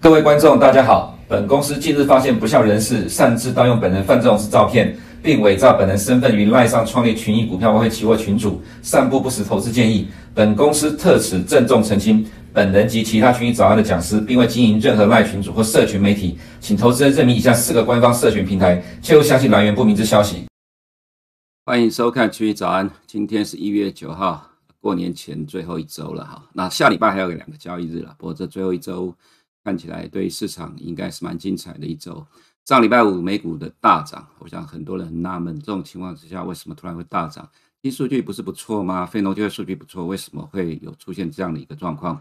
各位观众，大家好。本公司近日发现不肖人士擅自盗用本人范仲式照片，并伪造本人身份于赖上创立群益股票外汇期货群组，散布不实投资建议。本公司特此郑重澄清，本人及其他群益早安的讲师，并未经营任何赖群组或社群媒体，请投资人认明以下四个官方社群平台，切勿相信来源不明之消息。欢迎收看群益早安，今天是一月九号，过年前最后一周了哈。那下礼拜还有两个交易日了，不过这最后一周。看起来对市场应该是蛮精彩的一周。上礼拜五美股的大涨，我想很多人很纳闷，这种情况之下为什么突然会大涨？其实数据不是不错吗？非农就业数据不错，为什么会有出现这样的一个状况？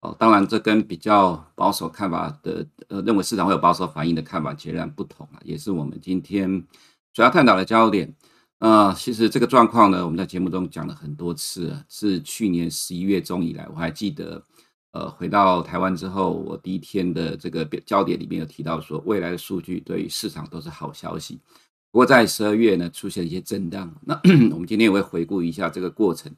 哦，当然这跟比较保守看法的呃认为市场会有保守反应的看法截然不同啊，也是我们今天主要探讨的焦点。呃，其实这个状况呢，我们在节目中讲了很多次，是去年十一月中以来，我还记得。呃，回到台湾之后，我第一天的这个焦点里面有提到说，未来的数据对于市场都是好消息。不过在十二月呢，出现一些震荡。那 我们今天也会回顾一下这个过程，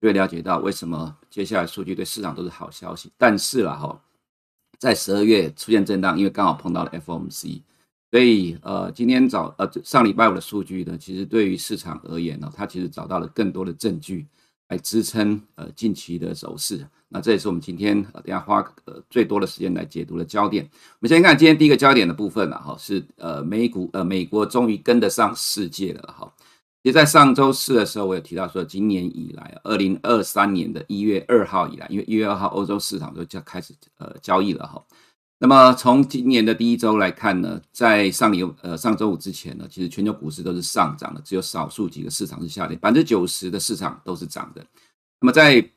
就会了解到为什么接下来数据对市场都是好消息。但是了哈，在十二月出现震荡，因为刚好碰到了 FOMC，所以呃，今天早呃上礼拜五的数据呢，其实对于市场而言呢，它其实找到了更多的证据。来支撑呃近期的走势，那这也是我们今天呃等下花呃最多的时间来解读的焦点。我们先看今天第一个焦点的部分了哈，是呃美股呃美国终于跟得上世界了哈。其实在上周四的时候，我有提到说，今年以来，二零二三年的一月二号以来，因为一月二号欧洲市场就就开始呃交易了哈。那么从今年的第一周来看呢，在上礼呃上周五之前呢，其实全球股市都是上涨的，只有少数几个市场是下跌，百分之九十的市场都是涨的。那么在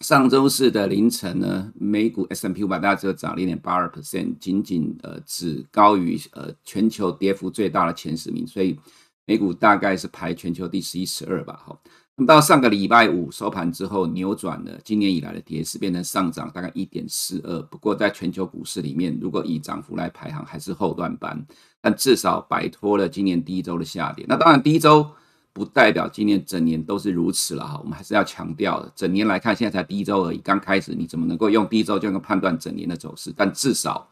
上周四的凌晨呢，美股 S M P 五百大家只有涨零点八二 percent，仅仅呃只高于呃全球跌幅最大的前十名，所以美股大概是排全球第十一、十二吧，好。到上个礼拜五收盘之后，扭转了今年以来的跌势，变成上涨大概一点四二。不过在全球股市里面，如果以涨幅来排行，还是后段班，但至少摆脱了今年第一周的下跌。那当然，第一周不代表今年整年都是如此了哈。我们还是要强调的，整年来看，现在才第一周而已，刚开始，你怎么能够用第一周就能够判断整年的走势？但至少，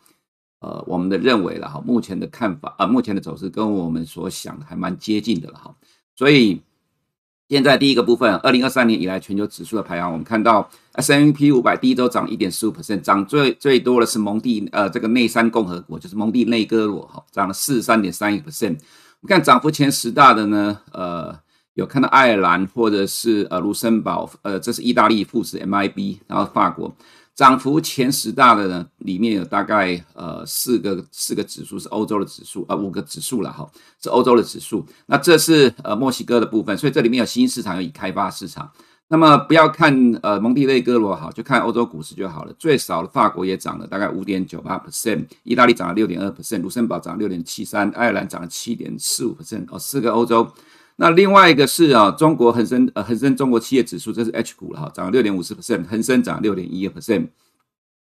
呃，我们的认为了哈，目前的看法啊、目前的走势跟我们所想的还蛮接近的了哈，所以。现在第一个部分，二零二三年以来全球指数的排行，我们看到 S M P 五百第一周涨一点四五 percent，涨最最多的是蒙蒂呃这个内山共和国，就是蒙蒂内哥罗哈，涨了四十三点三一 percent。我们看涨幅前十大的呢，呃，有看到爱尔兰或者是呃卢森堡，呃这是意大利富时 MIB，然后法国。涨幅前十大的呢，里面有大概呃四个四个指数是欧洲的指数，呃五个指数了哈，是欧洲的指数。那这是呃墨西哥的部分，所以这里面有新兴市场，有已开发市场。那么不要看呃蒙地内哥罗哈，就看欧洲股市就好了。最少的法国也涨了大概五点九八 percent，意大利涨了六点二 percent，卢森堡涨了六点七三，爱尔兰涨了七点四五 percent，哦，四个欧洲。那另外一个是啊，中国恒生呃恒生中国企业指数，这是 H 股了哈，涨了六点五十 percent，恒生涨六点一 percent。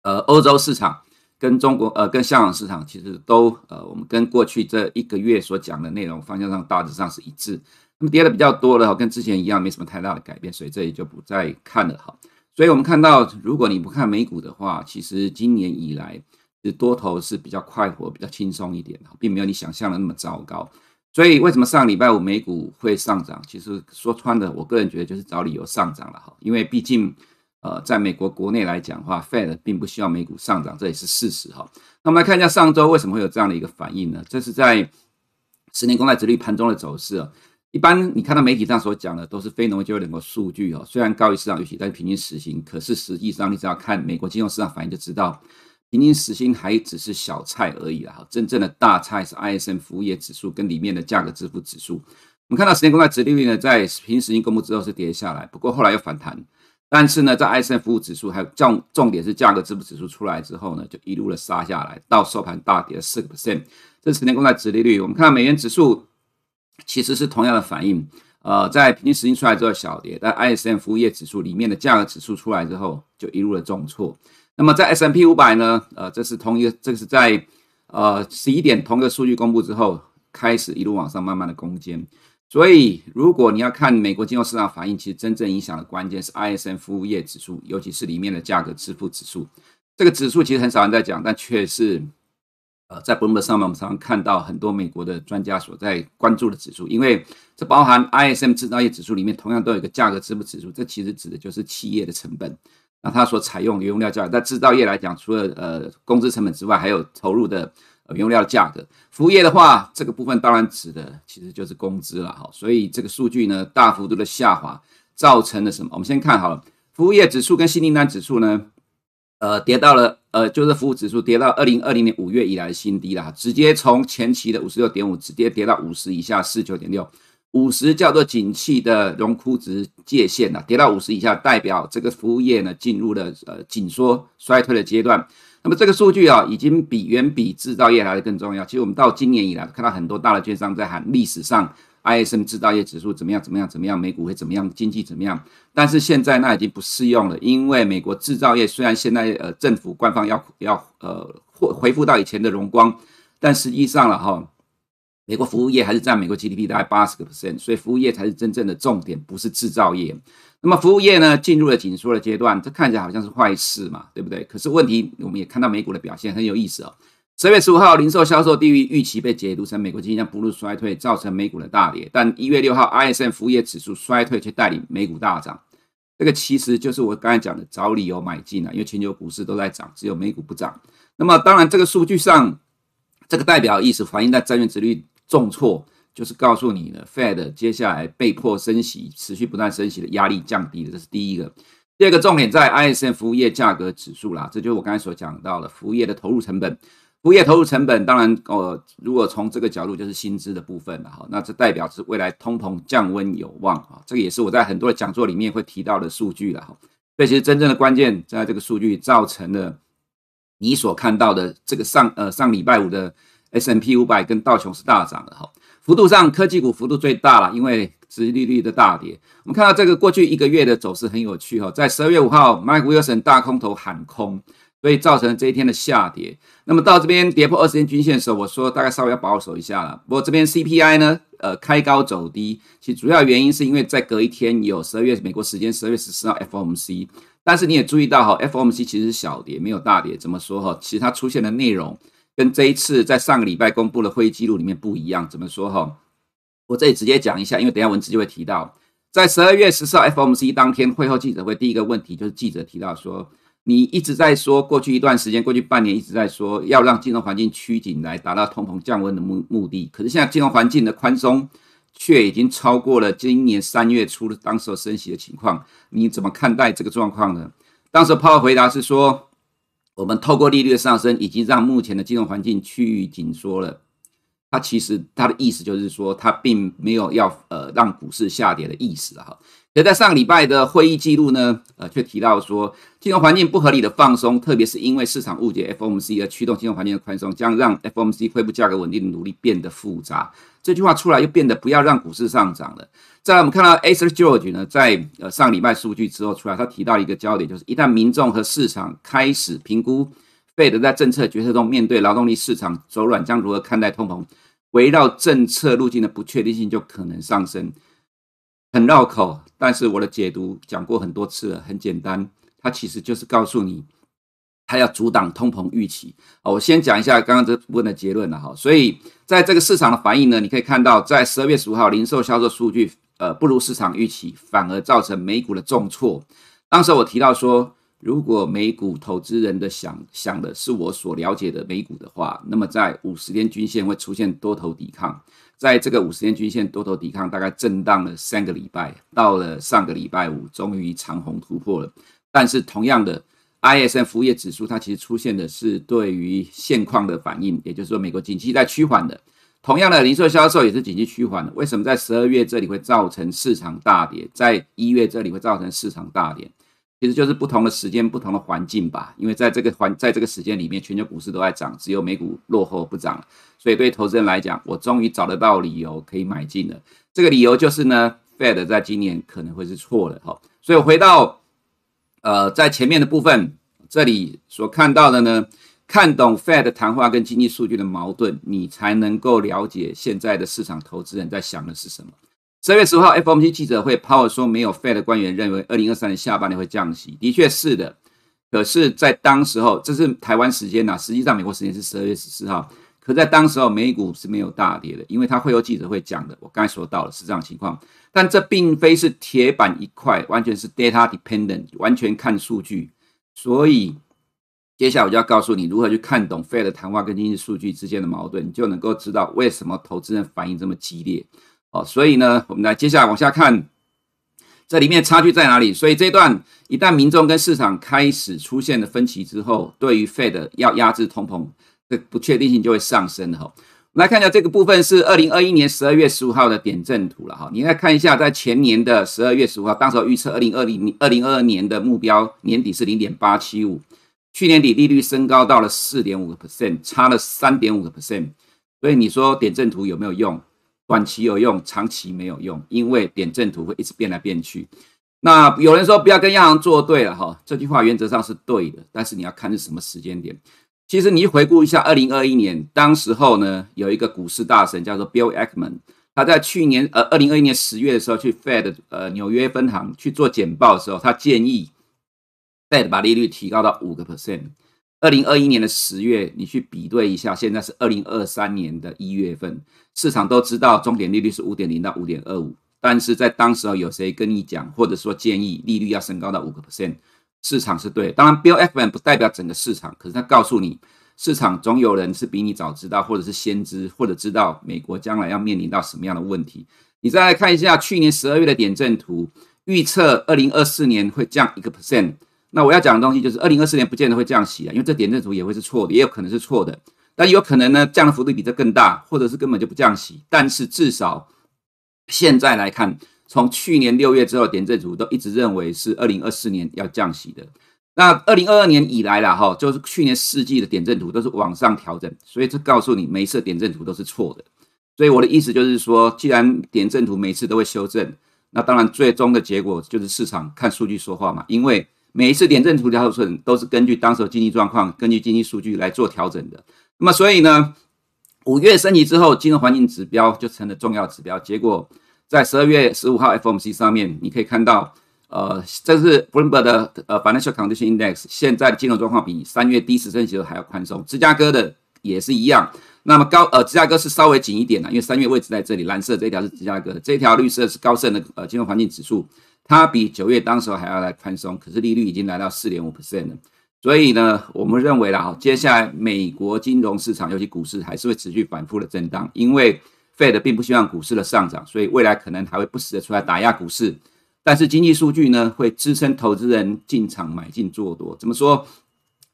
呃，欧洲市场跟中国呃跟香港市场其实都呃，我们跟过去这一个月所讲的内容方向上大致上是一致。那么跌的比较多的，跟之前一样，没什么太大的改变，所以这里就不再看了哈。所以我们看到，如果你不看美股的话，其实今年以来是多头是比较快活、比较轻松一点，并没有你想象的那么糟糕。所以为什么上礼拜五美股会上涨？其实说穿了，我个人觉得就是找理由上涨了哈。因为毕竟，呃，在美国国内来讲的话，Fed 并不希望美股上涨，这也是事实哈。那我们来看一下上周为什么会有这样的一个反应呢？这是在十年公债殖率盘中的走势啊。一般你看到媒体上所讲的都是非农就业人口数据哦，虽然高于市场预期，但是平均时薪，可是实际上你只要看美国金融市场反应就知道。平均时薪还只是小菜而已啦，哈，真正的大菜是 ISM 服务业指数跟里面的价格支付指数。我们看到十年公债殖利率呢，在平均时薪公布之后是跌下来，不过后来又反弹。但是呢，在 ISM 服务指数还有重重点是价格支付指数出来之后呢，就一路的杀下来，到收盘大跌了四个 percent。这十年公债殖利率，我们看到美元指数其实是同样的反应，呃，在平均时薪出来之后小跌，但 ISM 服务业指数里面的价格指数出来之后就一路的重挫。那么在 S&P 五百呢？呃，这是同一个，这是在呃十一点同一个数据公布之后，开始一路往上慢慢的攻坚。所以，如果你要看美国金融市场反应，其实真正影响的关键是 ISM 服务业指数，尤其是里面的价格支付指数。这个指数其实很少人在讲，但却是呃，在 ＢＢ 上面，我们常常看到很多美国的专家所在关注的指数，因为这包含 ISM 制造业指数里面同样都有一个价格支付指数，这其实指的就是企业的成本。那它所采用的原料价，在制造业来讲，除了呃工资成本之外，还有投入的。原料价格，服务业的话，这个部分当然指的其实就是工资了哈。所以这个数据呢，大幅度的下滑，造成了什么？我们先看好了，服务业指数跟新订单指数呢，呃，跌到了呃，就是服务指数跌到二零二零年五月以来的新低了，直接从前期的五十六点五直接跌到五十以下四九点六，五十叫做景气的荣枯值界限呐，跌到五十以下，代表这个服务业呢进入了呃紧缩衰退的阶段。那么这个数据啊，已经比远比制造业来的更重要。其实我们到今年以来，看到很多大的券商在喊历史上 ISM 制造业指数怎么样怎么样怎么样，美股会怎么样，经济怎么样。但是现在那已经不适用了，因为美国制造业虽然现在呃政府官方要要呃恢恢复到以前的荣光，但实际上了哈，美国服务业还是占美国 GDP 大概八十个 percent，所以服务业才是真正的重点，不是制造业。那么服务业呢，进入了紧缩的阶段，这看起来好像是坏事嘛，对不对？可是问题，我们也看到美股的表现很有意思哦。十月十五号，零售销售低于预期被解读成美国经济将步入衰退，造成美股的大跌。但一月六号，ISM 服务业指数衰退，却带领美股大涨。这个其实就是我刚才讲的找理由买进啊，因为全球股市都在涨，只有美股不涨。那么当然，这个数据上，这个代表意思反映在债券殖利率重挫。就是告诉你呢，Fed 接下来被迫升息，持续不断升息的压力降低了，这是第一个。第二个重点在 ISM 服务业价格指数啦，这就是我刚才所讲到的服务业的投入成本。服务业投入成本，当然，呃，如果从这个角度就是薪资的部分了哈，那这代表是未来通膨降温有望啊，这个也是我在很多的讲座里面会提到的数据了哈。所以其实真正的关键在这个数据造成了你所看到的这个上呃上礼拜五的 S M P 五百跟道琼斯大涨的哈。幅度上，科技股幅度最大了，因为殖利率的大跌。我们看到这个过去一个月的走势很有趣哈，在十二月五号，Mike Wilson 大空头喊空，所以造成了这一天的下跌。那么到这边跌破二十天均线的时候，我说大概稍微要保守一下了。不过这边 CPI 呢，呃，开高走低，其实主要原因是因为在隔一天有十二月美国时间十二月十四号 FOMC，但是你也注意到哈，FOMC 其实是小跌，没有大跌。怎么说哈？其实它出现的内容。跟这一次在上个礼拜公布的会议记录里面不一样，怎么说哈？我这里直接讲一下，因为等下文字就会提到，在十二月十四号 FOMC 当天会后记者会，第一个问题就是记者提到说，你一直在说过去一段时间，过去半年一直在说要让金融环境趋紧来达到通膨降温的目目的，可是现在金融环境的宽松却已经超过了今年三月初的当时升息的情况，你怎么看待这个状况呢？当时鲍尔回答是说。我们透过利率的上升，以及让目前的金融环境趋于紧缩了。它其实它的意思就是说，它并没有要呃让股市下跌的意思哈。而在上个礼拜的会议记录呢，呃，却提到说，金融环境不合理的放松，特别是因为市场误解 FOMC 而驱动金融环境的宽松，将让 FOMC 恢复价格稳定的努力变得复杂。这句话出来又变得不要让股市上涨了。再来，我们看到 Acer George 呢，在呃上礼拜数据之后出来，他提到一个焦点，就是一旦民众和市场开始评估 Fed 在政策决策中面对劳动力市场走软，将如何看待通膨，围绕政策路径的不确定性就可能上升。很绕口，但是我的解读讲过很多次了，很简单，它其实就是告诉你，它要阻挡通膨预期。我先讲一下刚刚这部分的结论了哈。所以在这个市场的反应呢，你可以看到，在十二月十五号零售销售数据，呃，不如市场预期，反而造成美股的重挫。当时我提到说，如果美股投资人的想想的是我所了解的美股的话，那么在五十天均线会出现多头抵抗。在这个五十天均线多头抵抗，大概震荡了三个礼拜，到了上个礼拜五，终于长红突破了。但是同样的，ISM 服务业指数它其实出现的是对于现况的反应，也就是说美国景气在趋缓的。同样的，零售销售也是景气趋缓的。为什么在十二月这里会造成市场大跌，在一月这里会造成市场大跌？其实就是不同的时间、不同的环境吧。因为在这个环，在这个时间里面，全球股市都在涨，只有美股落后不涨。所以对投资人来讲，我终于找得到理由可以买进了。这个理由就是呢，Fed 在今年可能会是错的哈。所以回到呃，在前面的部分，这里所看到的呢，看懂 Fed 谈话跟经济数据的矛盾，你才能够了解现在的市场投资人在想的是什么。十二月十号 FOMC 记者会，Power 说没有 Fed 官员认为二零二三年下半年会降息，的确是的。可是，在当时候，这是台湾时间呐，实际上美国时间是十二月十四号。可在当时候，美股是没有大跌的，因为他会有记者会讲的。我刚才说到了是这样情况，但这并非是铁板一块，完全是 data dependent，完全看数据。所以，接下来我就要告诉你如何去看懂 Fed 的谈话跟经济数据之间的矛盾，你就能够知道为什么投资人反应这么激烈。哦，所以呢，我们来接下来往下看。这里面差距在哪里？所以这一段一旦民众跟市场开始出现了分歧之后，对于 Fed 要压制通膨的不确定性就会上升了哈。我们来看一下这个部分是二零二一年十二月十五号的点阵图了哈。你来看一下，在前年的十二月十五号，当时预测二零二零二零二二年的目标年底是零点八七五，去年底利率升高到了四点五个 percent，差了三点五个 percent。所以你说点阵图有没有用？短期有用，长期没有用，因为点阵图会一直变来变去。那有人说不要跟央行作对了哈，这句话原则上是对的，但是你要看是什么时间点。其实你回顾一下，二零二一年当时候呢，有一个股市大神叫做 Bill Ackman，他在去年呃二零二一年十月的时候去 Fed 呃纽约分行去做简报的时候，他建议 Fed 把利率提高到五个 percent。二零二一年的十月，你去比对一下，现在是二零二三年的一月份，市场都知道终点利率是五点零到五点二五，但是在当时候有谁跟你讲，或者说建议利率要升高到五个 percent，市场是对。当然，Bill Fman 不代表整个市场，可是他告诉你，市场总有人是比你早知道，或者是先知，或者知道美国将来要面临到什么样的问题。你再来看一下去年十二月的点阵图，预测二零二四年会降一个 percent。那我要讲的东西就是，二零二四年不见得会降息啊，因为这点阵图也会是错的，也有可能是错的。但有可能呢，降的幅度比这更大，或者是根本就不降息。但是至少现在来看，从去年六月之后，点阵图都一直认为是二零二四年要降息的。那二零二二年以来了哈，就是去年四季的点阵图都是往上调整，所以这告诉你每一次点阵图都是错的。所以我的意思就是说，既然点阵图每次都会修正，那当然最终的结果就是市场看数据说话嘛，因为。每一次点阵图调整都是根据当时的经济状况、根据经济数据来做调整的。那么，所以呢，五月升级之后，金融环境指标就成了重要指标。结果在十二月十五号 FOMC 上面，你可以看到，呃，这是 Bloomberg 的呃 Financial Condition Index，现在的金融状况比三月第一次升级的还要宽松。芝加哥的也是一样。那么高呃，芝加哥是稍微紧一点的，因为三月位置在这里，蓝色这一条是芝加哥，这一条绿色是高盛的呃金融环境指数。它比九月当时还要来宽松，可是利率已经来到四点五 percent 了。所以呢，我们认为了哈，接下来美国金融市场，尤其股市，还是会持续反复的震荡，因为 Fed 并不希望股市的上涨，所以未来可能还会不时的出来打压股市。但是经济数据呢，会支撑投资人进场买进做多。怎么说？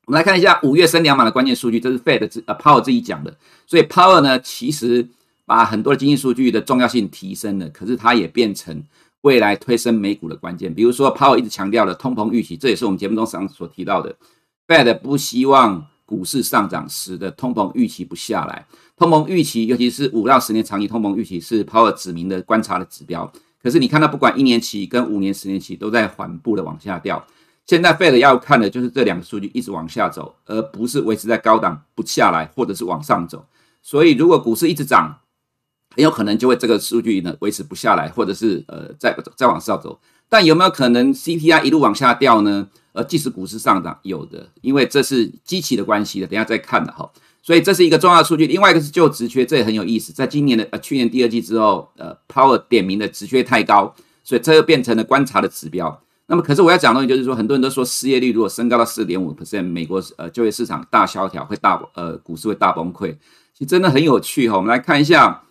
我们来看一下五月升两码的关键数据，这是 Fed 自呃 Powell 自己讲的。所以 Powell 呢，其实把很多的经济数据的重要性提升了，可是它也变成。未来推升美股的关键，比如说，Powell 一直强调的通膨预期，这也是我们节目中常所提到的。Fed 不希望股市上涨，使得通膨预期不下来。通膨预期，尤其是五到十年长期通膨预期，是 Powell 指明的观察的指标。可是你看到，不管一年期跟五年、十年期，都在缓步的往下掉。现在 Fed 要看的就是这两个数据一直往下走，而不是维持在高档不下来，或者是往上走。所以，如果股市一直涨，很有可能就会这个数据呢维持不下来，或者是呃再再往上走。但有没有可能 CPI 一路往下掉呢？呃，即使股市上涨，有的，因为这是机器的关系的，等下再看的哈。所以这是一个重要的数据。另外一个是就职缺，这也很有意思。在今年的呃去年第二季之后，呃，Power 点名的职缺太高，所以这又变成了观察的指标。那么，可是我要讲的东西就是说，很多人都说失业率如果升高到四点五 percent，美国呃就业市场大萧条，会大呃股市会大崩溃。其实真的很有趣哈。我们来看一下。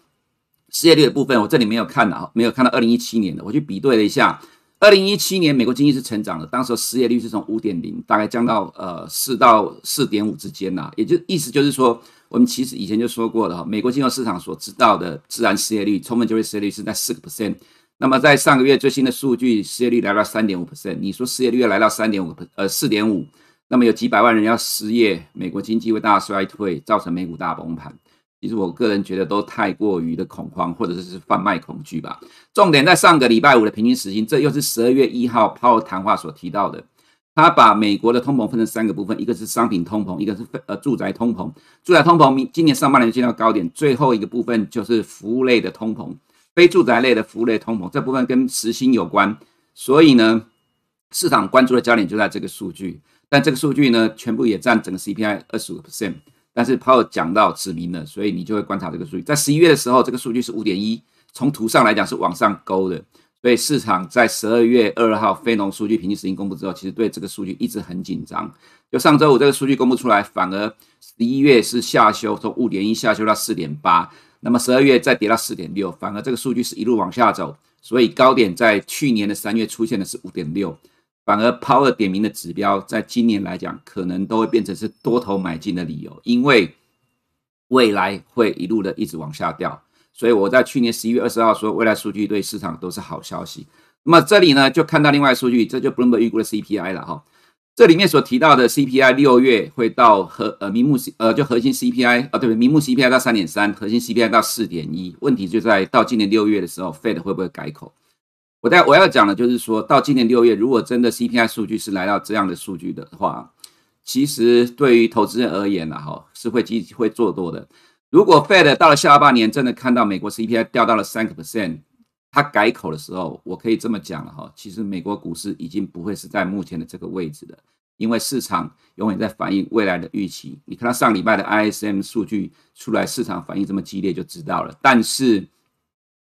失业率的部分，我这里没有看到，没有看到二零一七年的。我去比对了一下，二零一七年美国经济是成长的，当时失业率是从五点零大概降到呃四到四点五之间呐，也就意思就是说，我们其实以前就说过了哈，美国金融市场所知道的自然失业率、充分就业失业率是在四个 percent。那么在上个月最新的数据，失业率来到三点五 percent。你说失业率要来到三点五呃四点五，那么有几百万人要失业，美国经济会大衰退，造成美股大崩盘。其实我个人觉得都太过于的恐慌，或者是贩卖恐惧吧。重点在上个礼拜五的平均时薪，这又是十二月一号鲍谈话所提到的。他把美国的通膨分成三个部分，一个是商品通膨，一个是呃住宅通膨。住宅通膨明今年上半年见到高点，最后一个部分就是服务类的通膨，非住宅类的服务类通膨，这部分跟时薪有关，所以呢，市场关注的焦点就在这个数据。但这个数据呢，全部也占整个 CPI 二十五 percent。但是 Powell 讲到指明了，所以你就会观察这个数据。在十一月的时候，这个数据是五点一，从图上来讲是往上勾的。所以市场在十二月二号非农数据平均时薪公布之后，其实对这个数据一直很紧张。就上周五这个数据公布出来，反而十一月是下修，从五点一下修到四点八。那么十二月再跌到四点六，反而这个数据是一路往下走。所以高点在去年的三月出现的是五点六，反而 Powell 点名的指标，在今年来讲，可能都会变成是多头买进的理由，因为未来会一路的一直往下掉。所以我在去年十一月二十号说，未来数据对市场都是好消息。那么这里呢，就看到另外数据，这就 Bloomberg 预估的 CPI 了哈。这里面所提到的 CPI 六月会到核呃名目呃就核心 CPI 啊，对不对？名目 CPI 到三点三，核心 CPI 到四点一。问题就在到今年六月的时候，Fed 会不会改口？我在我要讲的就是说到今年六月，如果真的 CPI 数据是来到这样的数据的话，其实对于投资人而言呢，哈，是会积极会做多的。如果 Fed 到了下半年真的看到美国 CPI 掉到了三个 percent，他改口的时候，我可以这么讲了哈，其实美国股市已经不会是在目前的这个位置的，因为市场永远在反映未来的预期。你看到上礼拜的 ISM 数据出来，市场反应这么激烈就知道了。但是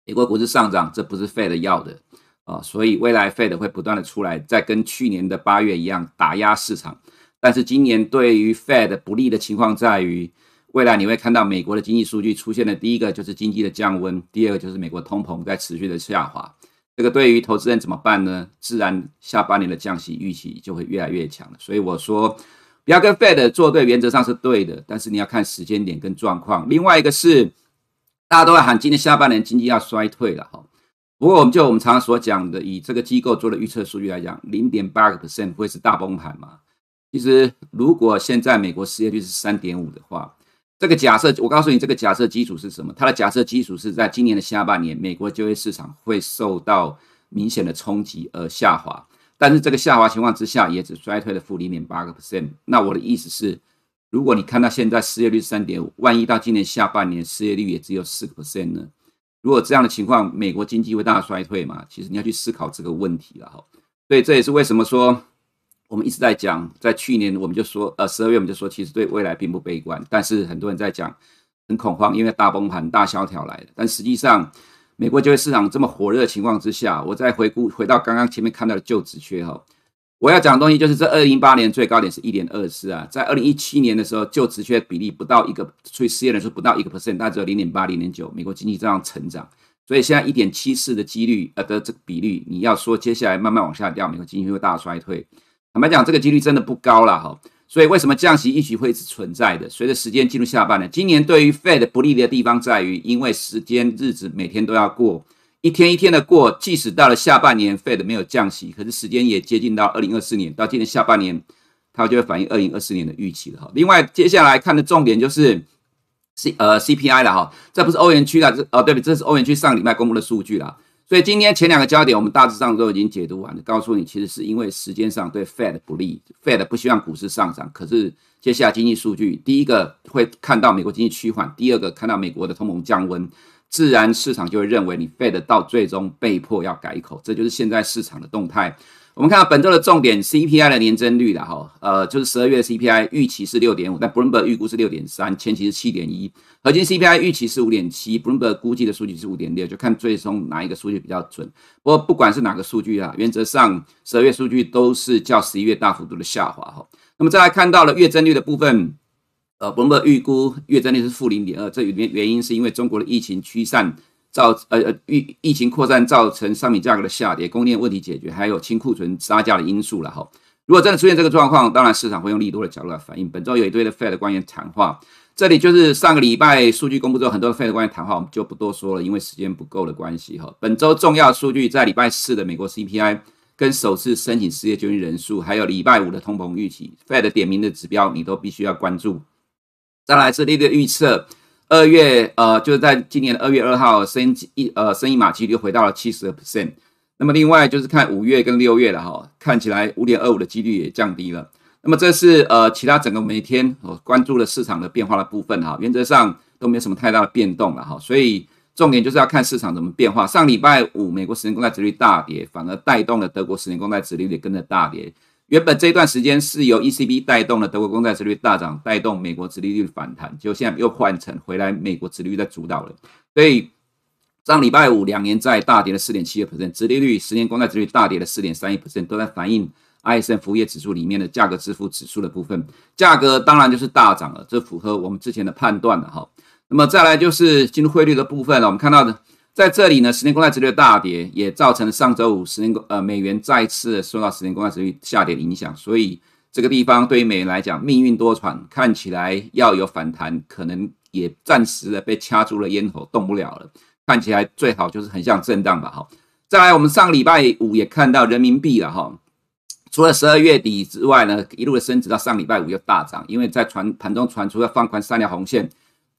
美国股市上涨，这不是 Fed 要的啊，所以未来 Fed 会不断的出来，再跟去年的八月一样打压市场。但是今年对于 Fed 不利的情况在于。未来你会看到美国的经济数据出现的第一个就是经济的降温，第二个就是美国通膨在持续的下滑。这个对于投资人怎么办呢？自然下半年的降息预期就会越来越强了。所以我说，不要跟 Fed 作对，原则上是对的，但是你要看时间点跟状况。另外一个是，大家都在喊今年下半年经济要衰退了哈。不过我们就我们常常所讲的，以这个机构做的预测数据来讲，零点八个 percent 会是大崩盘吗？其实如果现在美国失业率是三点五的话，这个假设，我告诉你，这个假设基础是什么？它的假设基础是在今年的下半年，美国就业市场会受到明显的冲击而下滑，但是这个下滑情况之下，也只衰退了负零点八个 percent。那我的意思是，如果你看到现在失业率三点五，万一到今年下半年失业率也只有四个 percent 呢？如果这样的情况，美国经济会大衰退嘛？其实你要去思考这个问题了哈。所以这也是为什么说。我们一直在讲，在去年我们就说，呃，十二月我们就说，其实对未来并不悲观，但是很多人在讲很恐慌，因为大崩盘、大萧条来了。但实际上，美国就业市场这么火热的情况之下，我再回顾回到刚刚前面看到的就职缺哈，我要讲的东西就是这二零一八年最高点是一点二四啊，在二零一七年的时候，就职缺比例不到一个，所以失业人数不到一个 percent，大概只有零点八、零点九，美国经济这样成长，所以现在一点七四的几率呃的这个比率，你要说接下来慢慢往下掉，美国经济会大衰退。坦白讲，这个几率真的不高了哈，所以为什么降息预期会一直存在的？随着时间进入下半年，今年对于 Fed 不利的地方在于，因为时间日子每天都要过，一天一天的过，即使到了下半年 Fed 没有降息，可是时间也接近到二零二四年，到今年下半年，它就会反映二零二四年的预期了哈。另外，接下来看的重点就是 C 呃 CPI 了哈，这不是欧元区的，这哦对不对？这是欧元区上礼拜公布的数据了。所以今天前两个焦点，我们大致上都已经解读完了，告诉你，其实是因为时间上对 Fed 不利，Fed 不希望股市上涨。可是接下来经济数据，第一个会看到美国经济趋缓，第二个看到美国的通膨降温，自然市场就会认为你 Fed 到最终被迫要改口，这就是现在市场的动态。我们看到本周的重点，CPI 的年增率了哈，呃，就是十二月 CPI 预期是六点五，但 Bloomberg 预估是六点三，前期是七点一，核心 CPI 预期是五点七，Bloomberg 估计的数据是五点六，就看最终哪一个数据比较准。不过不管是哪个数据啊，原则上十二月数据都是较十一月大幅度的下滑哈。那么再来看到了月增率的部分，呃，Bloomberg 预估月增率是负零点二，这原原因是因为中国的疫情趋散。造呃呃疫疫情扩散造成商品价格的下跌，供应链问题解决，还有清库存杀价的因素了哈。如果真的出现这个状况，当然市场会用利多的角度来反应。本周有一堆的 Fed 官员谈话，这里就是上个礼拜数据公布之后，很多的 Fed 官员谈话，我们就不多说了，因为时间不够的关系哈。本周重要数据在礼拜四的美国 CPI 跟首次申请失业救济人数，还有礼拜五的通膨预期，Fed 点名的指标你都必须要关注。再来是利率预测。二月，呃，就是在今年的二月二号，升一呃升一码几率回到了七十 percent。那么另外就是看五月跟六月了哈，看起来五点二五的几率也降低了。那么这是呃其他整个每天我关注的市场的变化的部分哈，原则上都没有什么太大的变动了哈，所以重点就是要看市场怎么变化。上礼拜五美国十年公债殖率大跌，反而带动了德国十年公债殖率也跟着大跌。原本这段时间是由 ECB 带动了德国公债殖率大涨，带动美国殖利率反弹，结果现在又换成回来美国殖利率在主导了，所以。上礼拜五，两年债大跌了四点七个 percent，殖利率十年公债殖率大跌了四点三一 percent，都在反映 ISM 服务业指数里面的价格支付指数的部分，价格当然就是大涨了，这符合我们之前的判断了哈。那么再来就是金融汇率的部分了，我们看到的在这里呢，十年公债殖利率大跌，也造成了上周五十年公呃美元再次受到十年公债殖利率下跌的影响，所以这个地方对于美元来讲命运多舛，看起来要有反弹，可能也暂时的被掐住了咽喉，动不了了。看起来最好就是横向震荡吧，哈。再来，我们上礼拜五也看到人民币了，哈。除了十二月底之外呢，一路的升值到上礼拜五又大涨，因为在传盘中传出要放宽三条红线。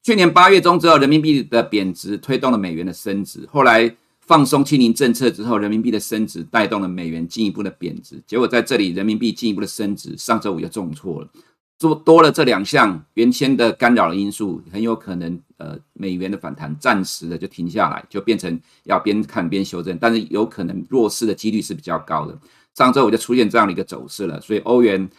去年八月中之后，人民币的贬值推动了美元的升值，后来放松清零政策之后，人民币的升值带动了美元进一步的贬值，结果在这里人民币进一步的升值，上周五又重挫了。做多了这两项原先的干扰的因素，很有可能，呃，美元的反弹暂时的就停下来，就变成要边看边修正，但是有可能弱势的几率是比较高的。上周五就出现这样的一个走势了，所以欧元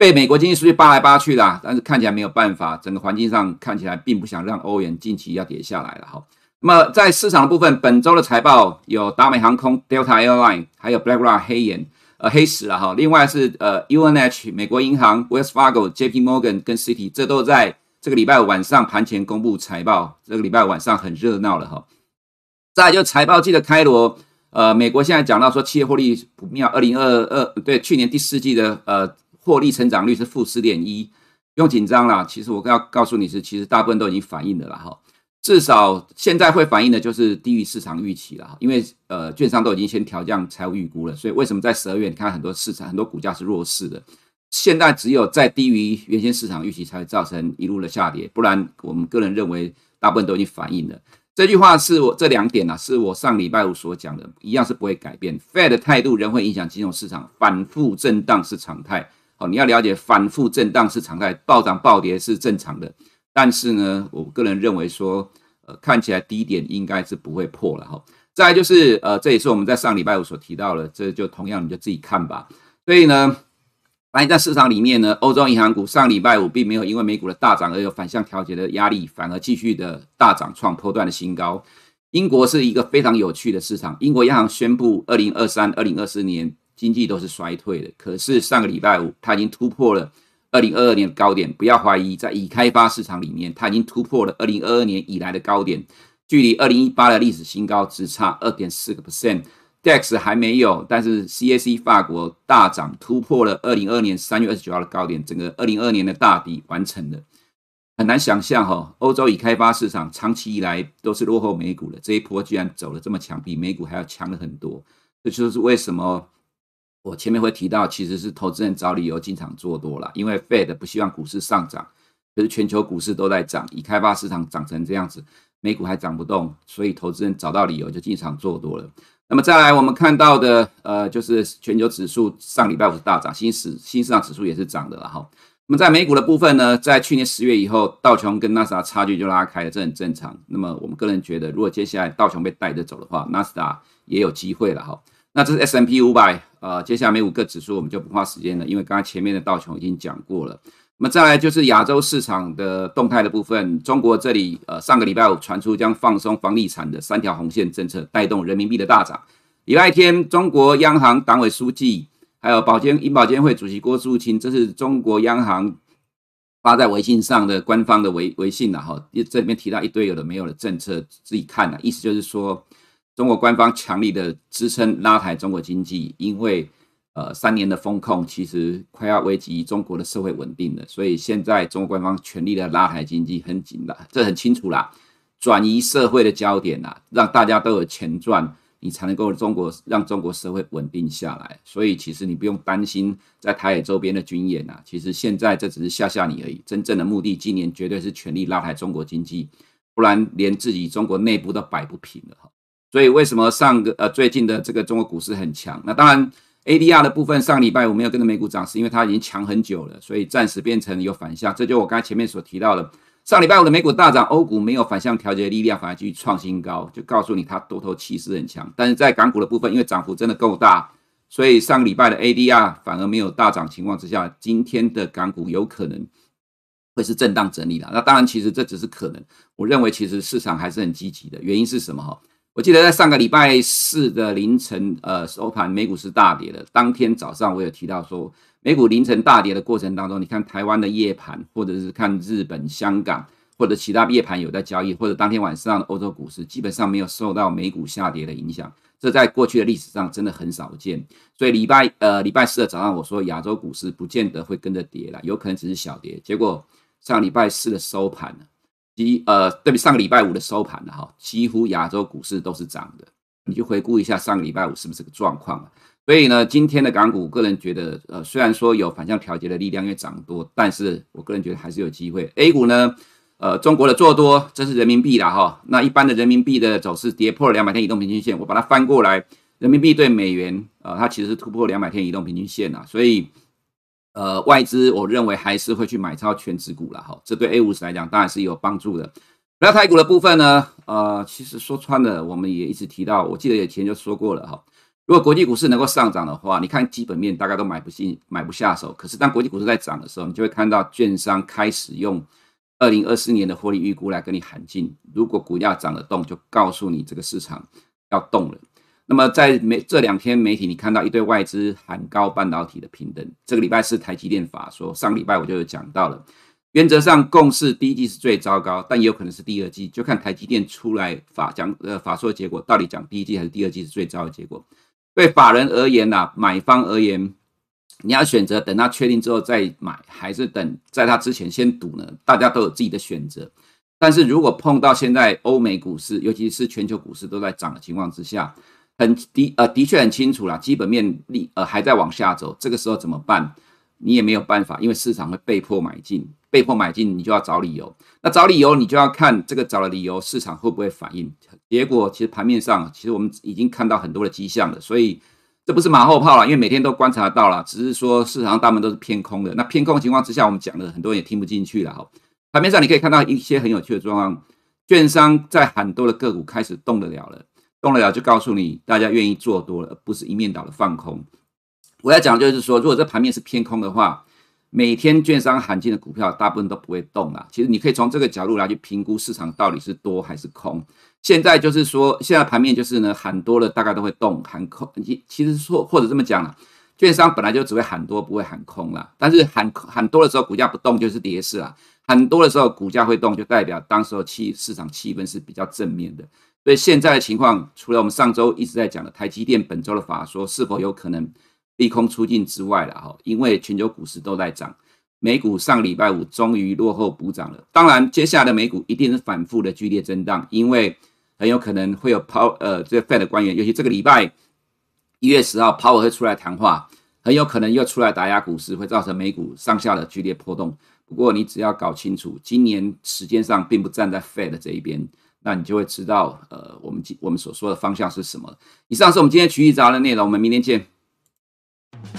被美国经济数据扒来扒去啦，但是看起来没有办法，整个环境上看起来并不想让欧元近期要跌下来了哈。那么在市场的部分，本周的财报有达美航空、Delta Airline，还有 BlackRock 黑岩。呃，黑死了哈。另外是呃，UNH 美国银行、Wells Fargo、JP Morgan 跟 City，这都在这个礼拜晚上盘前公布财报。这个礼拜晚上很热闹了哈。再来就财报季的开罗，呃，美国现在讲到说企业获利不妙，二零二二对去年第四季的呃获利成长率是负十点一，不用紧张啦。其实我要告诉你是，其实大部分都已经反映了哈。至少现在会反映的就是低于市场预期了，因为呃，券商都已经先调降财务预估了，所以为什么在十二月你看很多市场很多股价是弱势的？现在只有在低于原先市场预期才会造成一路的下跌，不然我们个人认为大部分都已经反映了。这句话是我这两点呢、啊，是我上礼拜五所讲的，一样是不会改变。Fed 的态度仍会影响金融市场，反复震荡是常态。哦，你要了解反复震荡是常态，暴涨暴跌是正常的。但是呢，我个人认为说，呃，看起来低点应该是不会破了哈。再就是，呃，这也是我们在上礼拜五所提到的，这就同样你就自己看吧。所以呢，反映在市场里面呢，欧洲银行股上礼拜五并没有因为美股的大涨而有反向调节的压力，反而继续的大涨创波段的新高。英国是一个非常有趣的市场，英国央行宣布二零二三、二零二四年经济都是衰退的，可是上个礼拜五它已经突破了。二零二二年的高点，不要怀疑，在已开发市场里面，它已经突破了二零二二年以来的高点，距离二零一八的历史新高只差二点四个 percent。DAX 还没有，但是 CAC 法国大涨，突破了二零二二年三月二十九号的高点，整个二零二二年的大底完成了。很难想象哈，欧洲已开发市场长期以来都是落后美股的，这一波居然走了这么强，比美股还要强了很多。这就是为什么。我前面会提到，其实是投资人找理由经常做多了，因为 Fed 不希望股市上涨，可是全球股市都在涨，已开发市场涨成这样子，美股还涨不动，所以投资人找到理由就经常做多了。那么再来，我们看到的，呃，就是全球指数上礼拜五是大涨，新市新市场指数也是涨的了哈。那么在美股的部分呢，在去年十月以后，道琼跟纳斯达差距就拉开了，这很正常。那么我们个人觉得，如果接下来道琼被带着走的话，纳斯达也有机会了哈。那这是 S&P 五百，呃，接下来每五个指数我们就不花时间了，因为刚才前面的道琼已经讲过了。那么再来就是亚洲市场的动态的部分，中国这里，呃，上个礼拜五传出将放松房地产的三条红线政策，带动人民币的大涨。礼拜天，中国央行党委书记还有保监银保监会主席郭树清，这是中国央行发在微信上的官方的微微信了哈，这里面提到一堆有的没有的政策，自己看了，意思就是说。中国官方强力的支撑拉抬中国经济，因为呃三年的风控其实快要危及中国的社会稳定了，所以现在中国官方全力的拉抬经济很紧的，这很清楚啦，转移社会的焦点啦，让大家都有钱赚，你才能够中国让中国社会稳定下来。所以其实你不用担心在台海周边的军演啊，其实现在这只是吓吓你而已，真正的目的今年绝对是全力拉抬中国经济，不然连自己中国内部都摆不平了。所以为什么上个呃最近的这个中国股市很强？那当然 ADR 的部分上礼拜五没有跟着美股涨，是因为它已经强很久了，所以暂时变成有反向。这就我刚才前面所提到的，上礼拜五的美股大涨，欧股没有反向调节力量，反而继续创新高，就告诉你它多头气势很强。但是在港股的部分，因为涨幅真的够大，所以上礼拜的 ADR 反而没有大涨情况之下，今天的港股有可能。会是震荡整理的，那当然，其实这只是可能。我认为，其实市场还是很积极的。原因是什么？哈，我记得在上个礼拜四的凌晨，呃，收盘美股是大跌的。当天早上，我有提到说，美股凌晨大跌的过程当中，你看台湾的夜盘，或者是看日本、香港或者其他夜盘有在交易，或者当天晚上的欧洲股市，基本上没有受到美股下跌的影响。这在过去的历史上真的很少见。所以礼拜呃礼拜四的早上，我说亚洲股市不见得会跟着跌了，有可能只是小跌。结果。上礼拜四的收盘呃，对比上个礼拜五的收盘的哈，几乎亚洲股市都是涨的。你就回顾一下上个礼拜五是不是个状况啊？所以呢，今天的港股，个人觉得，呃，虽然说有反向调节的力量，因为涨多，但是我个人觉得还是有机会。A 股呢，呃，中国的做多，这是人民币啦哈。那一般的人民币的走势跌破了两百天移动平均线，我把它翻过来，人民币对美元，呃，它其实是突破两百天移动平均线啊，所以。呃，外资我认为还是会去买超全值股了哈，这对 A 五十来讲当然是有帮助的。那台股的部分呢？呃，其实说穿了，我们也一直提到，我记得以前就说过了哈。如果国际股市能够上涨的话，你看基本面大概都买不进、买不下手。可是当国际股市在涨的时候，你就会看到券商开始用二零二四年的获利预估来跟你喊进。如果股价涨得动，就告诉你这个市场要动了。那么在媒这两天媒体，你看到一堆外资喊高半导体的评等。这个礼拜是台积电法说，上礼拜我就有讲到了。原则上共识第一季是最糟糕，但也有可能是第二季，就看台积电出来法讲呃法说的结果，到底讲第一季还是第二季是最糟的结果。对法人而言呐、买方而言，你要选择等他确定之后再买，还是等在他之前先赌呢？大家都有自己的选择。但是如果碰到现在欧美股市，尤其是全球股市都在涨的情况之下，很的呃，的确很清楚啦，基本面利呃还在往下走，这个时候怎么办？你也没有办法，因为市场会被迫买进，被迫买进，你就要找理由。那找理由，你就要看这个找的理由，市场会不会反应？结果其实盘面上，其实我们已经看到很多的迹象了，所以这不是马后炮了，因为每天都观察到了，只是说市场上大部分都是偏空的。那偏空情况之下，我们讲的很多人也听不进去了哈。盘面上你可以看到一些很有趣的状况，券商在很多的个股开始动得了了。动了了就告诉你，大家愿意做多了，而不是一面倒的放空。我要讲就是说，如果这盘面是偏空的话，每天券商喊进的股票大部分都不会动了。其实你可以从这个角度来去评估市场到底是多还是空。现在就是说，现在盘面就是呢，喊多了大概都会动，喊空其实说或者这么讲了，券商本来就只会喊多不会喊空了。但是喊喊多的时候股价不动就是跌势啊，很多的时候股价会动就代表当时候气市场气氛是比较正面的。所以现在的情况，除了我们上周一直在讲的台积电本周的法说是否有可能利空出尽之外了哈，因为全球股市都在涨，美股上礼拜五终于落后补涨了。当然，接下来的美股一定是反复的剧烈震荡，因为很有可能会有抛呃这个 Fed 的官员，尤其这个礼拜一月十号鲍尔会出来谈话，很有可能又出来打压股市，会造成美股上下的剧烈波动。不过你只要搞清楚，今年时间上并不站在 Fed 这一边。那你就会知道，呃，我们我们所说的方向是什么。以上是我们今天群益早安的内容，我们明天见。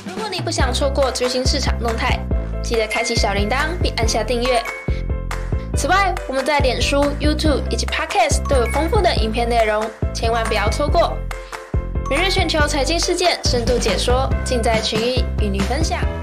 如果你不想错过最新市场动态，记得开启小铃铛并按下订阅。此外，我们在脸书、YouTube 以及 Podcast 都有丰富的影片内容，千万不要错过。每日全球财经事件深度解说，尽在群益与你分享。